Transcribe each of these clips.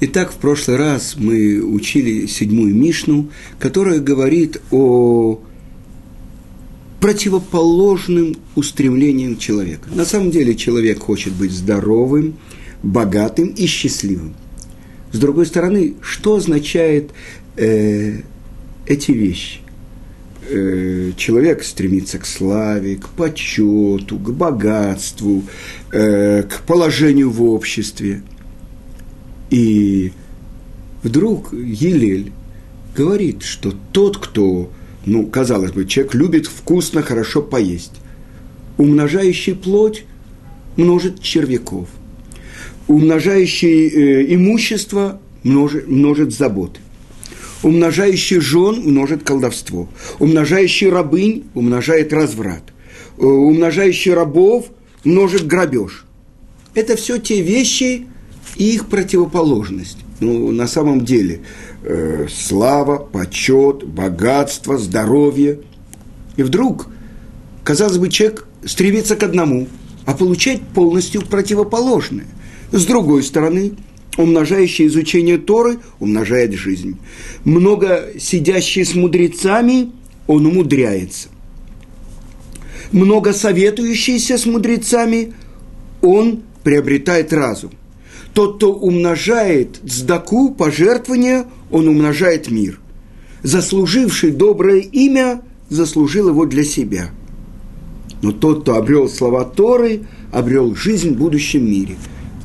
Итак, в прошлый раз мы учили седьмую Мишну, которая говорит о противоположным устремлениям человека. На самом деле человек хочет быть здоровым, богатым и счастливым. С другой стороны, что означает э, эти вещи? Э, человек стремится к славе, к почету, к богатству, э, к положению в обществе – и вдруг Елель говорит, что тот, кто, ну, казалось бы, человек любит вкусно, хорошо поесть, умножающий плоть множит червяков, умножающий э, имущество множит, множит заботы, умножающий жен множит колдовство, умножающий рабынь умножает разврат, э, умножающий рабов множит грабеж. Это все те вещи, и их противоположность. Ну, на самом деле, э, слава, почет, богатство, здоровье. И вдруг, казалось бы, человек стремится к одному, а получать полностью противоположное. С другой стороны, умножающий изучение Торы умножает жизнь. Много сидящий с мудрецами, он умудряется. Много советующийся с мудрецами, он приобретает разум. Тот, кто умножает сдаку, пожертвование, он умножает мир. Заслуживший доброе имя, заслужил его для себя. Но тот, кто обрел слова Торы, обрел жизнь в будущем мире.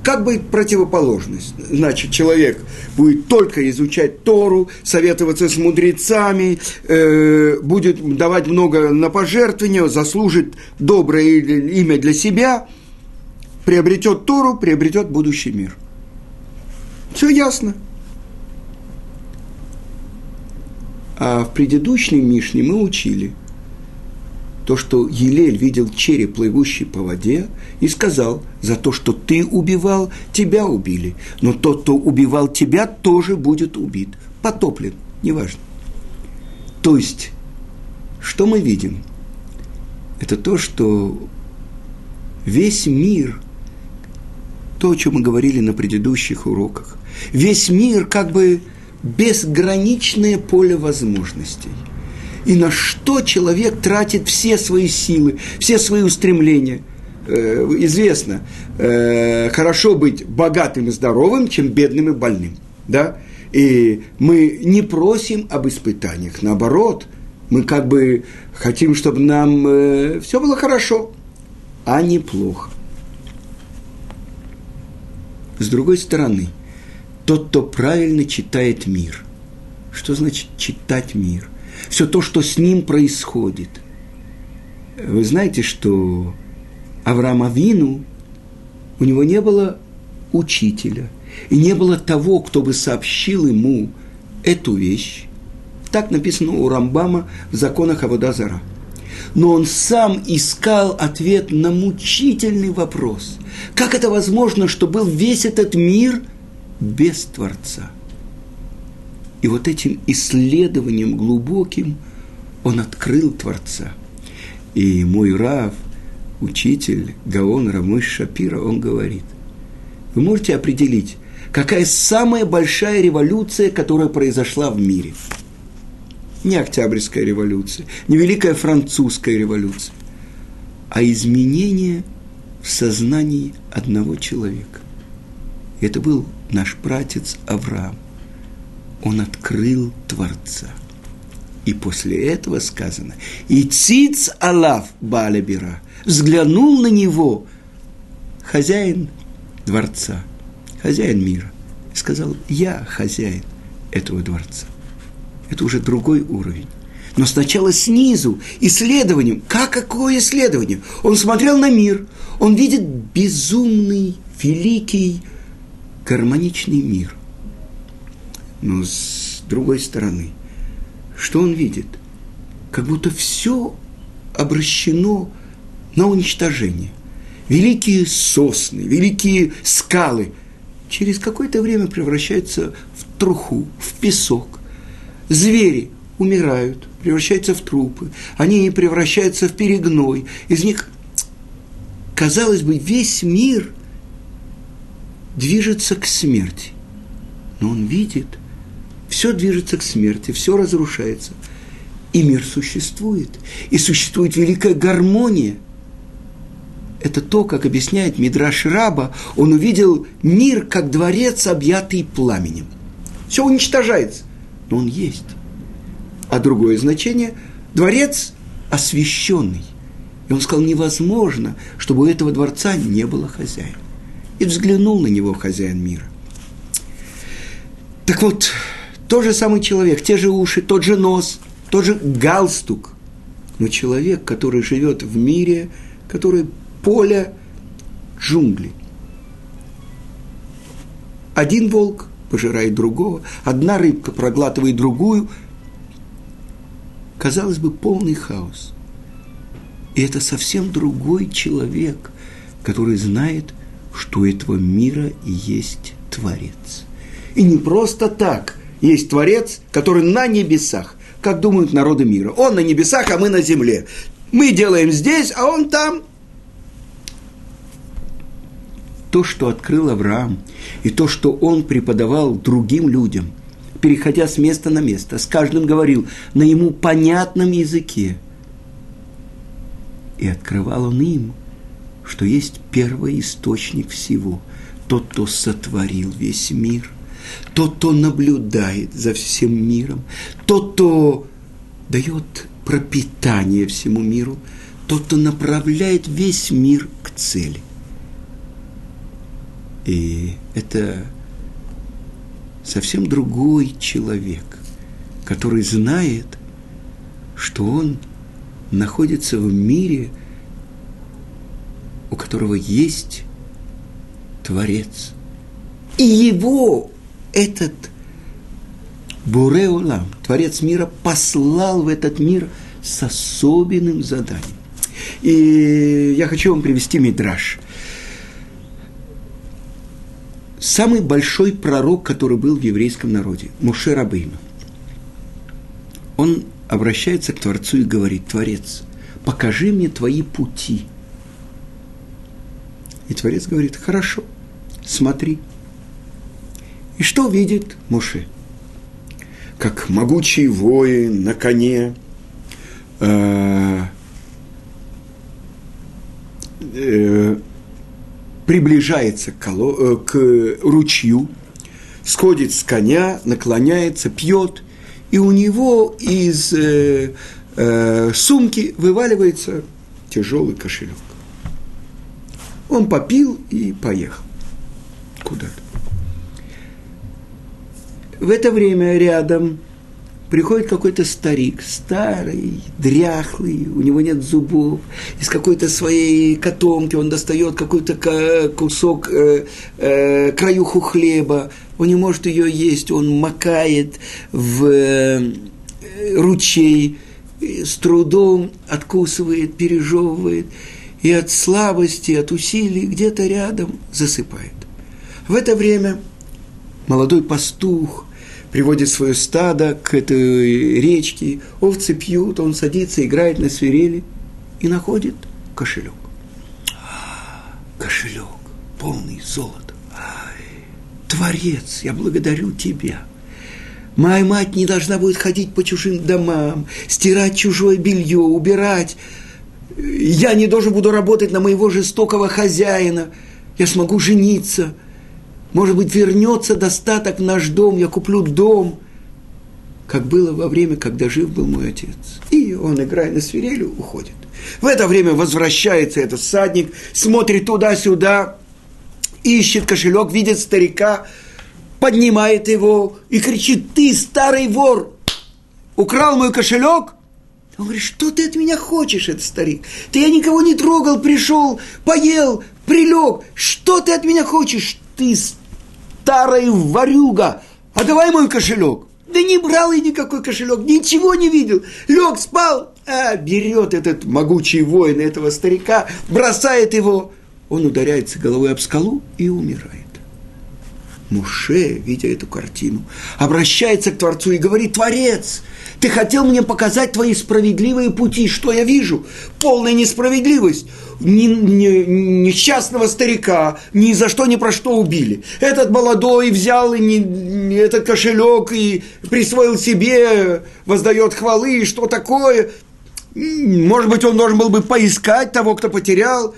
Как бы противоположность? Значит, человек будет только изучать Тору, советоваться с мудрецами, э, будет давать много на пожертвования, заслужит доброе имя для себя, приобретет Тору, приобретет будущий мир. Все ясно. А в предыдущей Мишне мы учили то, что Елель видел череп, плывущий по воде, и сказал, за то, что ты убивал, тебя убили. Но тот, кто убивал тебя, тоже будет убит. Потоплен, неважно. То есть, что мы видим? Это то, что весь мир, то, о чем мы говорили на предыдущих уроках, Весь мир как бы безграничное поле возможностей. И на что человек тратит все свои силы, все свои устремления. Э, известно, э, хорошо быть богатым и здоровым, чем бедным и больным. Да? И мы не просим об испытаниях, наоборот, мы как бы хотим, чтобы нам э, все было хорошо, а не плохо. С другой стороны – тот, кто правильно читает мир. Что значит читать мир? Все то, что с ним происходит. Вы знаете, что Авраам Авину, у него не было учителя, и не было того, кто бы сообщил ему эту вещь. Так написано у Рамбама в законах Аводазара. Но он сам искал ответ на мучительный вопрос. Как это возможно, что был весь этот мир – без Творца. И вот этим исследованием глубоким он открыл Творца. И мой Рав, учитель Гаон Рамыш Шапира, он говорит, вы можете определить, какая самая большая революция, которая произошла в мире. Не Октябрьская революция, не Великая Французская революция, а изменение в сознании одного человека. Это был наш пратец Авраам. Он открыл Творца. И после этого сказано, и циц Аллах Балабира взглянул на него хозяин дворца, хозяин мира, и сказал, я хозяин этого дворца. Это уже другой уровень. Но сначала снизу, исследованием. Как какое исследование? Он смотрел на мир, он видит безумный, великий гармоничный мир. Но с другой стороны, что он видит? Как будто все обращено на уничтожение. Великие сосны, великие скалы через какое-то время превращаются в труху, в песок. Звери умирают, превращаются в трупы, они превращаются в перегной. Из них, казалось бы, весь мир – движется к смерти. Но он видит, все движется к смерти, все разрушается. И мир существует. И существует великая гармония. Это то, как объясняет Мидраш Раба, он увидел мир как дворец, объятый пламенем. Все уничтожается, но он есть. А другое значение – дворец освященный. И он сказал, невозможно, чтобы у этого дворца не было хозяина. И взглянул на него хозяин мира. Так вот, тот же самый человек, те же уши, тот же нос, тот же галстук. Но человек, который живет в мире, который поле джунглей. Один волк пожирает другого, одна рыбка проглатывает другую. Казалось бы, полный хаос. И это совсем другой человек, который знает, что у этого мира есть Творец. И не просто так есть Творец, который на небесах, как думают народы мира. Он на небесах, а мы на земле. Мы делаем здесь, а он там. То, что открыл Авраам, и то, что он преподавал другим людям, переходя с места на место, с каждым говорил на ему понятном языке. И открывал он им, что есть первый источник всего, тот, кто сотворил весь мир – тот, кто наблюдает за всем миром, тот, кто дает пропитание всему миру, тот, кто направляет весь мир к цели. И это совсем другой человек, который знает, что он находится в мире, у которого есть Творец. И его этот Буреулам, Творец мира, послал в этот мир с особенным заданием. И я хочу вам привести мидраж. Самый большой пророк, который был в еврейском народе, Муше Рабейну, он обращается к Творцу и говорит, Творец, покажи мне твои пути. И Творец говорит, хорошо, смотри – и что видит Муше? Как могучий воин на коне э, э, приближается к, коло, э, к ручью, сходит с коня, наклоняется, пьет, и у него из э, э, сумки вываливается тяжелый кошелек. Он попил и поехал куда-то. В это время рядом приходит какой-то старик, старый, дряхлый, у него нет зубов, из какой-то своей котомки он достает какой-то кусок, э, э, краюху хлеба, он не может ее есть, он макает в э, ручей, с трудом откусывает, пережевывает, и от слабости, от усилий где-то рядом засыпает. В это время молодой пастух приводит свое стадо к этой речке, овцы пьют, он садится, играет на свирели и находит кошелек. Кошелек, полный золота. Творец, я благодарю тебя. Моя мать не должна будет ходить по чужим домам, стирать чужое белье, убирать. Я не должен буду работать на моего жестокого хозяина. Я смогу жениться – может быть, вернется достаток в наш дом, я куплю дом, как было во время, когда жив был мой отец. И он, играя на свирели, уходит. В это время возвращается этот садник, смотрит туда-сюда, ищет кошелек, видит старика, поднимает его и кричит, ты старый вор, украл мой кошелек? Он говорит, что ты от меня хочешь, этот старик? Ты я никого не трогал, пришел, поел, прилег. Что ты от меня хочешь? Ты старая ворюга, а давай мой кошелек. Да не брал я никакой кошелек, ничего не видел. Лег, спал, а берет этот могучий воин этого старика, бросает его. Он ударяется головой об скалу и умирает. Муше, видя эту картину, обращается к Творцу и говорит, Творец, ты хотел мне показать твои справедливые пути. Что я вижу? Полная несправедливость. Ни, ни, несчастного старика ни за что, ни про что убили. Этот молодой взял и не, этот кошелек и присвоил себе, воздает хвалы, и что такое. Может быть, он должен был бы поискать того, кто потерял.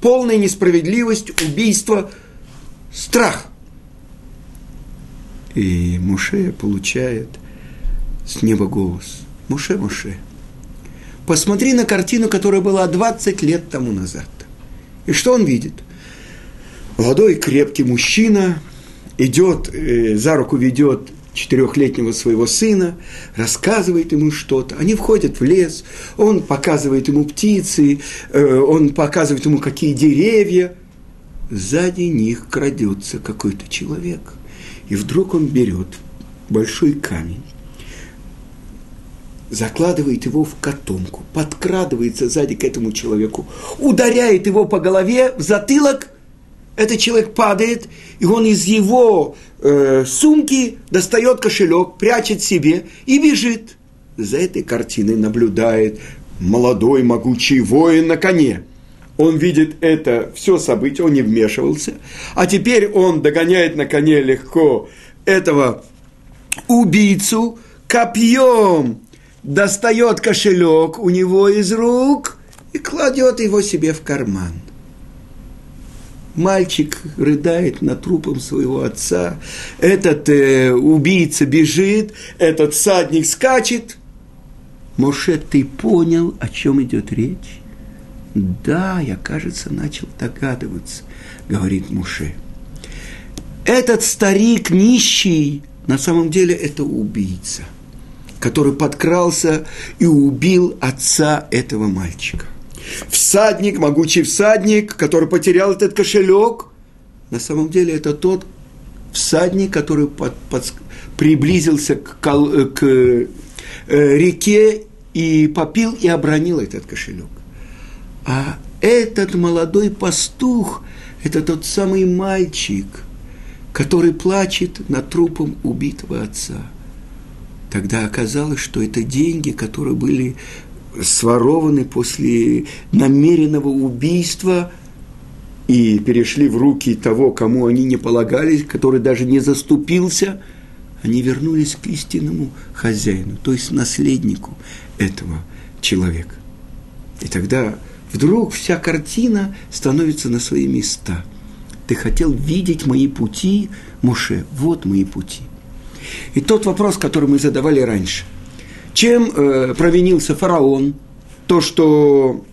Полная несправедливость, убийство, страх – и Муше получает с неба голос. Муше, Муше, посмотри на картину, которая была 20 лет тому назад. И что он видит? Молодой крепкий мужчина идет, э, за руку ведет четырехлетнего своего сына, рассказывает ему что-то. Они входят в лес, он показывает ему птицы, э, он показывает ему, какие деревья. Сзади них крадется какой-то человек – и вдруг он берет большой камень, закладывает его в котомку, подкрадывается сзади к этому человеку, ударяет его по голове в затылок, этот человек падает, и он из его э, сумки достает кошелек, прячет себе и бежит. За этой картиной наблюдает молодой могучий воин на коне – он видит это все событие, он не вмешивался, а теперь он догоняет на коне легко этого убийцу, копьем достает кошелек у него из рук и кладет его себе в карман. Мальчик рыдает над трупом своего отца, этот э, убийца бежит, этот садник скачет. Моше, ты понял, о чем идет речь? Да, я, кажется, начал догадываться, говорит Муше. Этот старик нищий, на самом деле это убийца, который подкрался и убил отца этого мальчика. Всадник, могучий всадник, который потерял этот кошелек, на самом деле это тот всадник, который под, под, приблизился к, к э, реке и попил и обронил этот кошелек. А этот молодой пастух – это тот самый мальчик, который плачет над трупом убитого отца. Тогда оказалось, что это деньги, которые были сворованы после намеренного убийства и перешли в руки того, кому они не полагались, который даже не заступился, они вернулись к истинному хозяину, то есть наследнику этого человека. И тогда вдруг вся картина становится на свои места. Ты хотел видеть мои пути, Муше, вот мои пути. И тот вопрос, который мы задавали раньше. Чем э, провинился фараон? То, что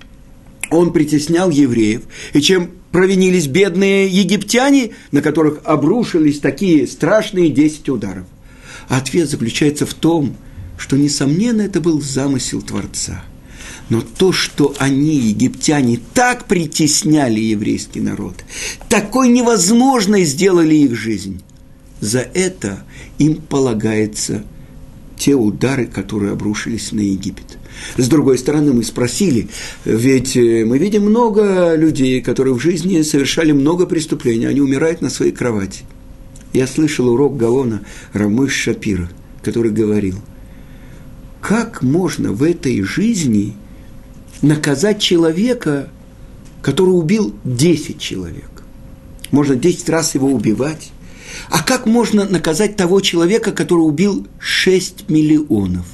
он притеснял евреев, и чем провинились бедные египтяне, на которых обрушились такие страшные десять ударов. ответ заключается в том, что, несомненно, это был замысел Творца – но то, что они, египтяне, так притесняли еврейский народ, такой невозможной сделали их жизнь, за это им полагается те удары, которые обрушились на Египет. С другой стороны, мы спросили, ведь э, мы видим много людей, которые в жизни совершали много преступлений, они умирают на своей кровати. Я слышал урок Гаона Рамыш Шапира, который говорил, как можно в этой жизни – наказать человека, который убил 10 человек. Можно 10 раз его убивать. А как можно наказать того человека, который убил 6 миллионов?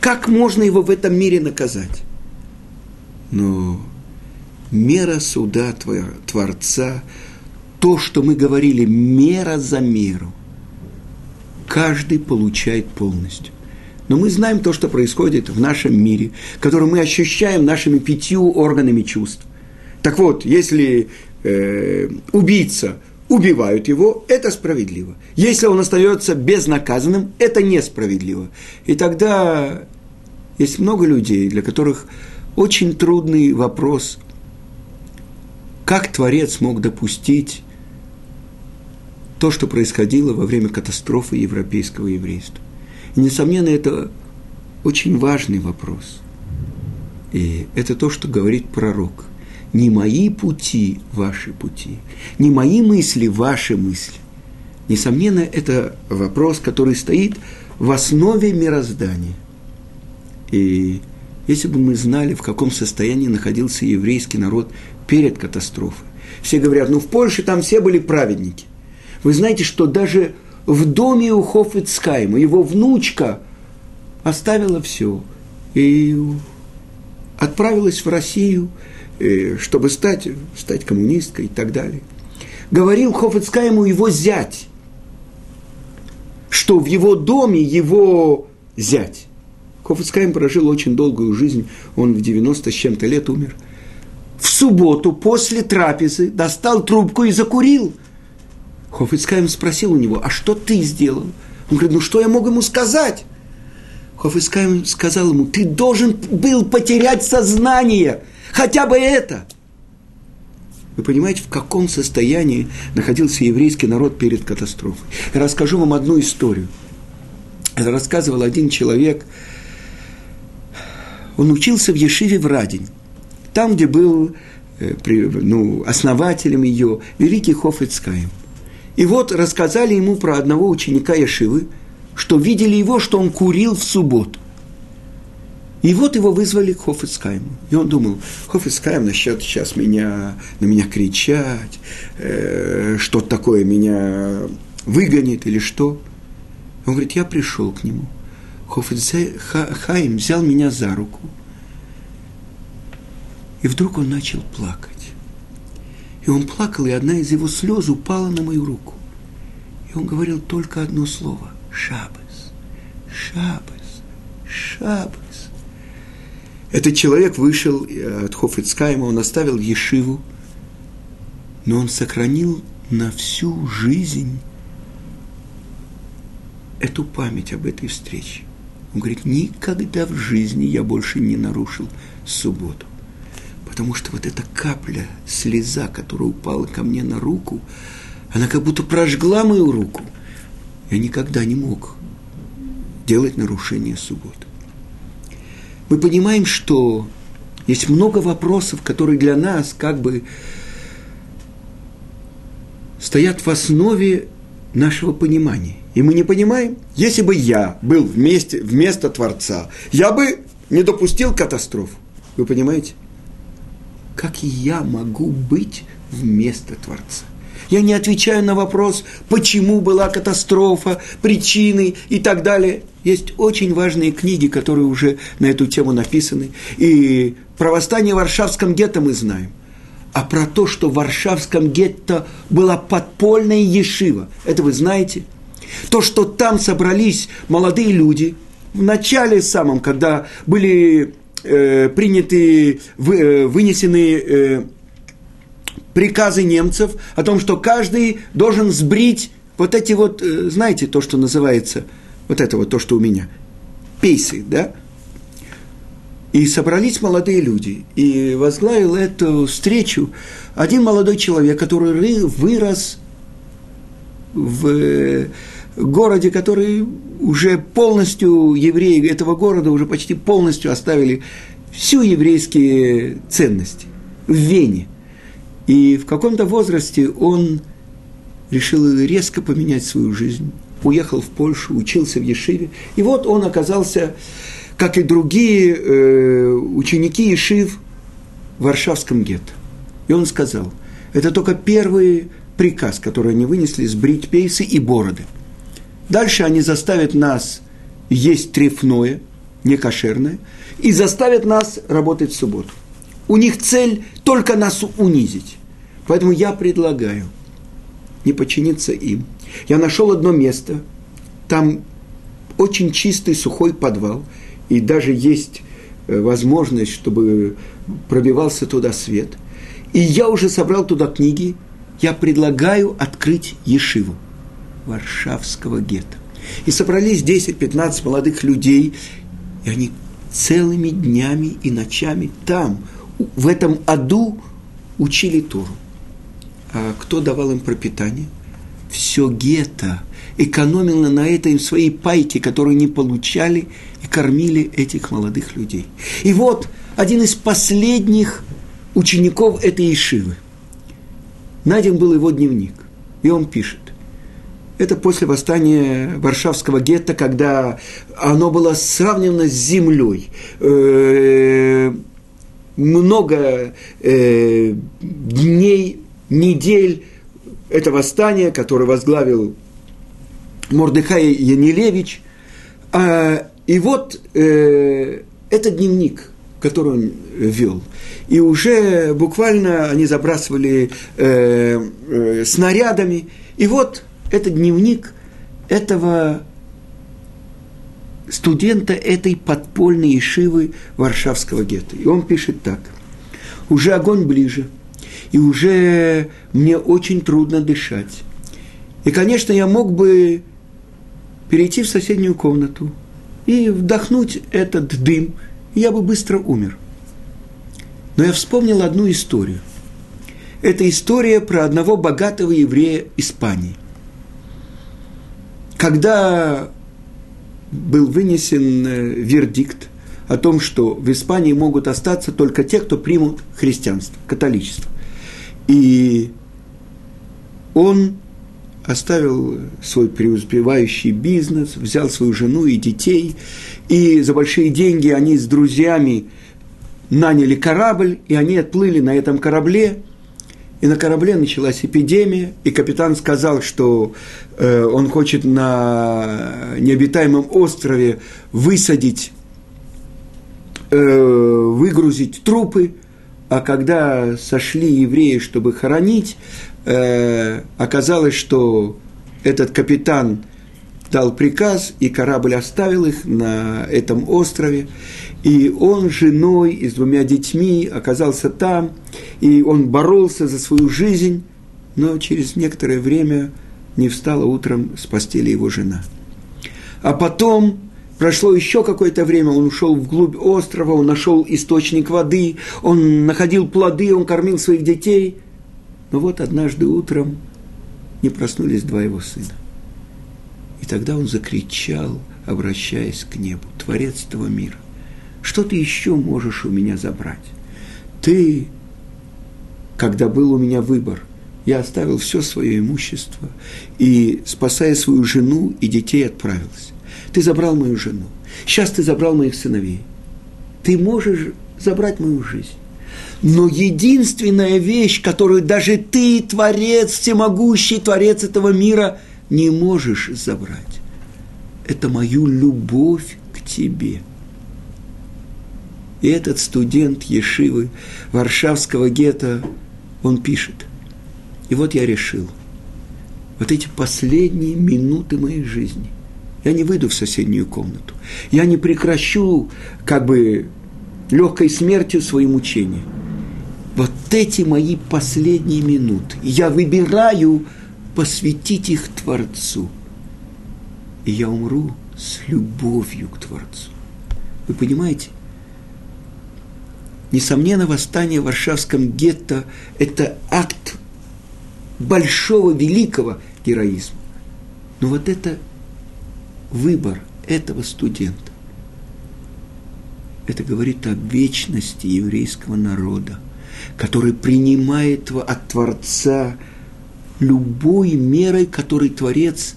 Как можно его в этом мире наказать? Но мера суда Творца, то, что мы говорили, мера за меру, каждый получает полностью. Но мы знаем то, что происходит в нашем мире, который мы ощущаем нашими пятью органами чувств. Так вот, если э, убийца убивают его, это справедливо. Если он остается безнаказанным, это несправедливо. И тогда есть много людей, для которых очень трудный вопрос, как Творец мог допустить то, что происходило во время катастрофы европейского еврейства. И, несомненно, это очень важный вопрос. И это то, что говорит пророк. Не мои пути – ваши пути, не мои мысли – ваши мысли. Несомненно, это вопрос, который стоит в основе мироздания. И если бы мы знали, в каком состоянии находился еврейский народ перед катастрофой. Все говорят, ну в Польше там все были праведники. Вы знаете, что даже в доме у Хофицкайма его внучка оставила все и отправилась в Россию, э, чтобы стать, стать коммунисткой и так далее. Говорил Хофицкайму его зять, что в его доме его зять. Хофицкайм прожил очень долгую жизнь, он в 90 с чем-то лет умер. В субботу после трапезы достал трубку и закурил. Хофицкайм спросил у него, а что ты сделал? Он говорит, ну что я мог ему сказать? Хофицкайм сказал ему, ты должен был потерять сознание, хотя бы это. Вы понимаете, в каком состоянии находился еврейский народ перед катастрофой? Я расскажу вам одну историю. Это рассказывал один человек. Он учился в Ешиве в Радень. Там, где был э, ну, основателем ее великий Хофицкаем. И вот рассказали ему про одного ученика Ешивы, что видели его, что он курил в субботу. И вот его вызвали к Хофицкайму. И он думал, Хофицкайм насчет сейчас меня, на меня кричать, э, что-то такое меня выгонит или что. Он говорит, я пришел к нему. Хофицкайм взял меня за руку. И вдруг он начал плакать. И он плакал, и одна из его слез упала на мою руку. И он говорил только одно слово – Шабас, Шабас, Шабас. Этот человек вышел от Хофицкайма, он оставил Ешиву, но он сохранил на всю жизнь эту память об этой встрече. Он говорит, никогда в жизни я больше не нарушил субботу. Потому что вот эта капля, слеза, которая упала ко мне на руку, она как будто прожгла мою руку. Я никогда не мог делать нарушение субботы мы понимаем, что есть много вопросов, которые для нас как бы стоят в основе нашего понимания. И мы не понимаем, если бы я был вместе, вместо Творца, я бы не допустил катастрофу. Вы понимаете? Как я могу быть вместо Творца? Я не отвечаю на вопрос, почему была катастрофа, причины и так далее. Есть очень важные книги, которые уже на эту тему написаны. И про восстание в Варшавском гетто мы знаем. А про то, что в Варшавском гетто была подпольная ешива, это вы знаете? То, что там собрались молодые люди, в начале самом, когда были э, приняты, вы, э, вынесены э, приказы немцев о том, что каждый должен сбрить вот эти вот, э, знаете, то, что называется, вот это вот то, что у меня, пейсы, да? И собрались молодые люди, и возглавил эту встречу один молодой человек, который вырос в э, городе, который уже полностью, евреи этого города уже почти полностью оставили всю еврейские ценности в Вене. И в каком-то возрасте он решил резко поменять свою жизнь. Уехал в Польшу, учился в Ешиве. И вот он оказался, как и другие э, ученики Ешив, в Варшавском гетто. И он сказал, это только первый приказ, который они вынесли, сбрить пейсы и бороды. Дальше они заставят нас есть трефное, некошерное, и заставят нас работать в субботу. У них цель только нас унизить. Поэтому я предлагаю не подчиниться им. Я нашел одно место, там очень чистый сухой подвал, и даже есть э, возможность, чтобы пробивался туда свет. И я уже собрал туда книги, я предлагаю открыть Ешиву Варшавского гетто. И собрались 10-15 молодых людей, и они целыми днями и ночами там, в этом аду, учили Туру. А кто давал им пропитание? Все гетто экономило на это им свои пайки, которые не получали и кормили этих молодых людей. И вот один из последних учеников этой Ишивы. Найден был его дневник, и он пишет. Это после восстания Варшавского гетто, когда оно было сравнено с землей. Э, много э, дней, недель это восстание, которое возглавил Мордыхай Янилевич. А, и вот э, это дневник, который он вел. И уже буквально они забрасывали снарядами. И вот это дневник этого студента этой подпольной ишивы Варшавского гетто. И он пишет так. «Уже огонь ближе, и уже мне очень трудно дышать. И, конечно, я мог бы перейти в соседнюю комнату и вдохнуть этот дым, и я бы быстро умер. Но я вспомнил одну историю. Это история про одного богатого еврея Испании. Когда был вынесен э, вердикт о том, что в Испании могут остаться только те, кто примут христианство, католичество. И он оставил свой преуспевающий бизнес, взял свою жену и детей, и за большие деньги они с друзьями наняли корабль, и они отплыли на этом корабле, и на корабле началась эпидемия, и капитан сказал, что э, он хочет на необитаемом острове высадить, э, выгрузить трупы, а когда сошли евреи, чтобы хоронить, э, оказалось, что этот капитан дал приказ, и корабль оставил их на этом острове. И он женой и с двумя детьми оказался там, и он боролся за свою жизнь, но через некоторое время не встала утром с постели его жена. А потом прошло еще какое-то время, он ушел вглубь острова, он нашел источник воды, он находил плоды, он кормил своих детей. Но вот однажды утром не проснулись два его сына. И тогда он закричал, обращаясь к небу, Творец этого мира. Что ты еще можешь у меня забрать? Ты, когда был у меня выбор, я оставил все свое имущество и, спасая свою жену и детей, отправился. Ты забрал мою жену. Сейчас ты забрал моих сыновей. Ты можешь забрать мою жизнь. Но единственная вещь, которую даже ты, Творец, всемогущий Творец этого мира, не можешь забрать, это мою любовь к тебе – и этот студент Ешивы Варшавского гетто, он пишет. И вот я решил, вот эти последние минуты моей жизни, я не выйду в соседнюю комнату, я не прекращу как бы легкой смертью свои мучения. Вот эти мои последние минуты, я выбираю посвятить их Творцу. И я умру с любовью к Творцу. Вы понимаете? Несомненно, восстание в Варшавском гетто – это акт большого, великого героизма. Но вот это выбор этого студента. Это говорит о вечности еврейского народа, который принимает от Творца любой мерой, которой Творец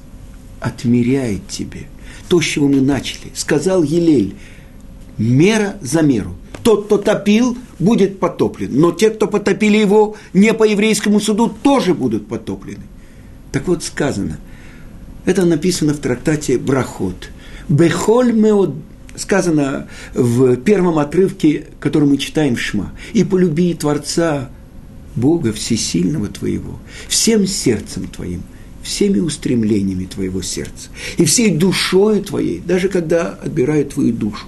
отмеряет тебе. То, с чего мы начали. Сказал Елель, мера за меру – тот, кто топил, будет потоплен. Но те, кто потопили его не по еврейскому суду, тоже будут потоплены. Так вот сказано, это написано в трактате Брахот. Бехоль меод, сказано в первом отрывке, который мы читаем в Шма. И полюби Творца, Бога Всесильного твоего, всем сердцем твоим, всеми устремлениями твоего сердца, и всей душою твоей, даже когда отбирают твою душу,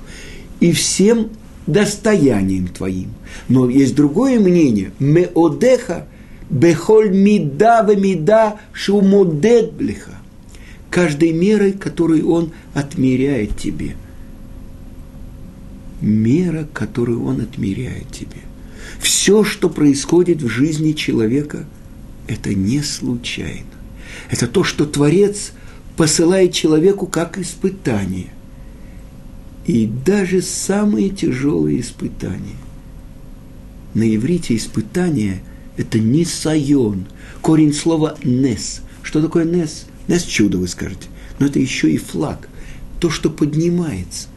и всем достоянием твоим. Но есть другое мнение. Меодеха бехоль мида в мида шумодед блиха. Каждой мерой, которую он отмеряет тебе. Мера, которую он отмеряет тебе. Все, что происходит в жизни человека, это не случайно. Это то, что Творец посылает человеку как испытание. И даже самые тяжелые испытания На иврите испытание – это нисайон. Корень слова «нес». Что такое «нес»? «Нес» – чудо, вы скажете. Но это еще и флаг. То, что поднимается.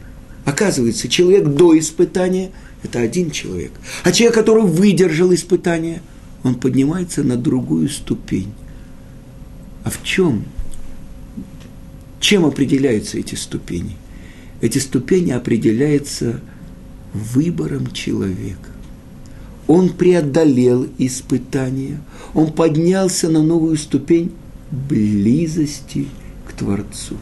Оказывается, человек до испытания – это один человек. А человек, который выдержал испытание, он поднимается на другую ступень. А в чем? Чем определяются эти ступени? Эти ступени определяются выбором человека. Он преодолел испытания, он поднялся на новую ступень близости к Творцу.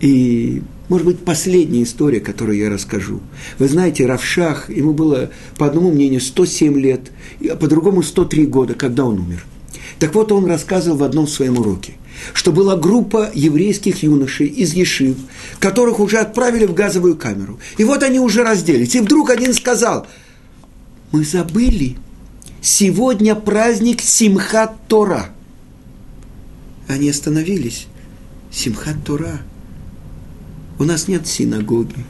И, может быть, последняя история, которую я расскажу. Вы знаете, Равшах, ему было, по одному мнению, 107 лет, а по другому 103 года, когда он умер. Так вот, он рассказывал в одном своем уроке, что была группа еврейских юношей из Ешив, которых уже отправили в газовую камеру. И вот они уже разделись. И вдруг один сказал, мы забыли, сегодня праздник Симхат Тора. Они остановились. Симхат Тора. У нас нет синагоги.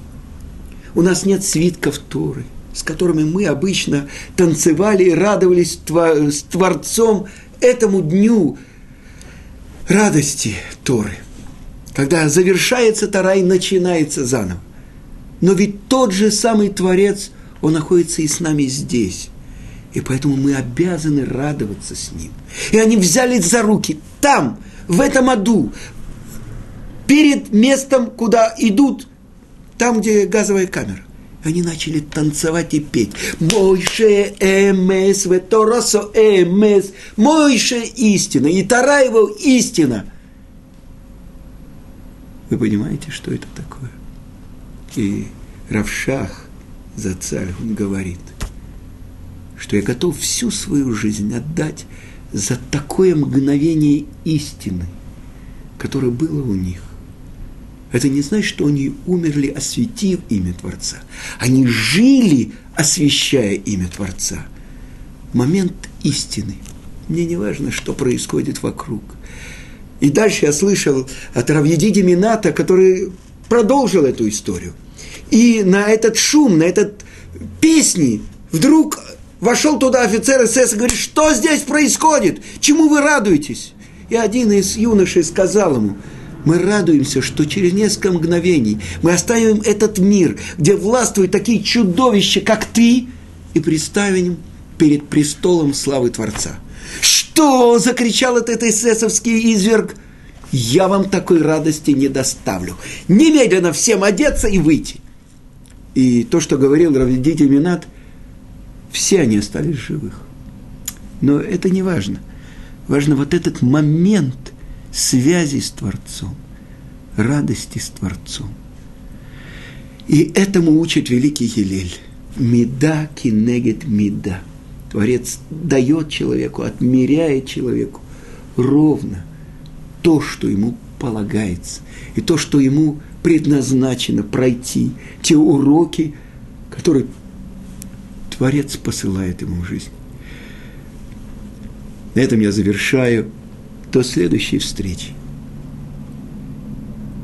У нас нет свитков Торы, с которыми мы обычно танцевали и радовались с Творцом этому дню радости Торы, когда завершается Тора и начинается заново. Но ведь тот же самый Творец, Он находится и с нами здесь. И поэтому мы обязаны радоваться с Ним. И они взялись за руки там, в этом аду, перед местом, куда идут, там, где газовая камера. Они начали танцевать и петь. Мойше эмес, веторосо эмес. Мойше истина, и Тара истина. Вы понимаете, что это такое? И Равшах за царь, он говорит, что я готов всю свою жизнь отдать за такое мгновение истины, которое было у них. Это не значит, что они умерли, осветив имя Творца. Они жили, освещая имя Творца. Момент истины. Мне не важно, что происходит вокруг. И дальше я слышал от Равьедиди Мината, который продолжил эту историю. И на этот шум, на этот песни вдруг вошел туда офицер СС и говорит, что здесь происходит? Чему вы радуетесь? И один из юношей сказал ему – мы радуемся, что через несколько мгновений мы оставим этот мир, где властвуют такие чудовища, как ты, и представим перед престолом славы Творца. «Что?» – закричал этот эсэсовский изверг. «Я вам такой радости не доставлю. Немедленно всем одеться и выйти». И то, что говорил Равидитель Минат, все они остались живых. Но это не важно. Важно вот этот момент, связи с Творцом, радости с Творцом. И этому учит великий Елель. Меда кинегет меда. Творец дает человеку, отмеряет человеку ровно то, что ему полагается, и то, что ему предназначено пройти, те уроки, которые Творец посылает ему в жизнь. На этом я завершаю до следующей встречи.